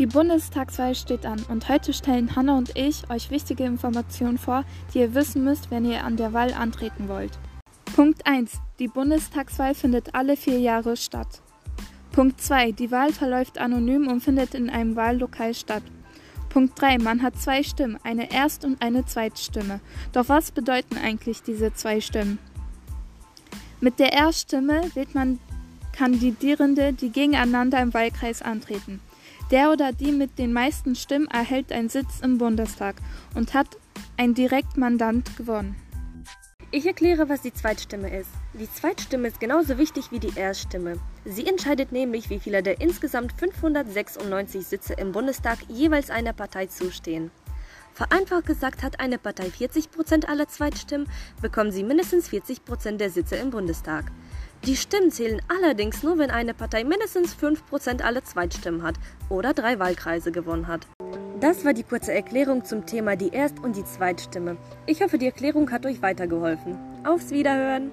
Die Bundestagswahl steht an und heute stellen Hanna und ich euch wichtige Informationen vor, die ihr wissen müsst, wenn ihr an der Wahl antreten wollt. Punkt 1. Die Bundestagswahl findet alle vier Jahre statt. Punkt 2. Die Wahl verläuft anonym und findet in einem Wahllokal statt. Punkt 3. Man hat zwei Stimmen, eine Erst- und eine Zweitstimme. Doch was bedeuten eigentlich diese zwei Stimmen? Mit der Erststimme wählt man Kandidierende, die gegeneinander im Wahlkreis antreten. Der oder die mit den meisten Stimmen erhält einen Sitz im Bundestag und hat ein Direktmandant gewonnen. Ich erkläre, was die Zweitstimme ist. Die Zweitstimme ist genauso wichtig wie die Erststimme. Sie entscheidet nämlich, wie viele der insgesamt 596 Sitze im Bundestag jeweils einer Partei zustehen. Vereinfacht gesagt hat eine Partei 40% aller Zweitstimmen, bekommen sie mindestens 40% der Sitze im Bundestag. Die Stimmen zählen allerdings nur, wenn eine Partei mindestens 5% aller Zweitstimmen hat oder drei Wahlkreise gewonnen hat. Das war die kurze Erklärung zum Thema die Erst- und die Zweitstimme. Ich hoffe, die Erklärung hat euch weitergeholfen. Aufs Wiederhören!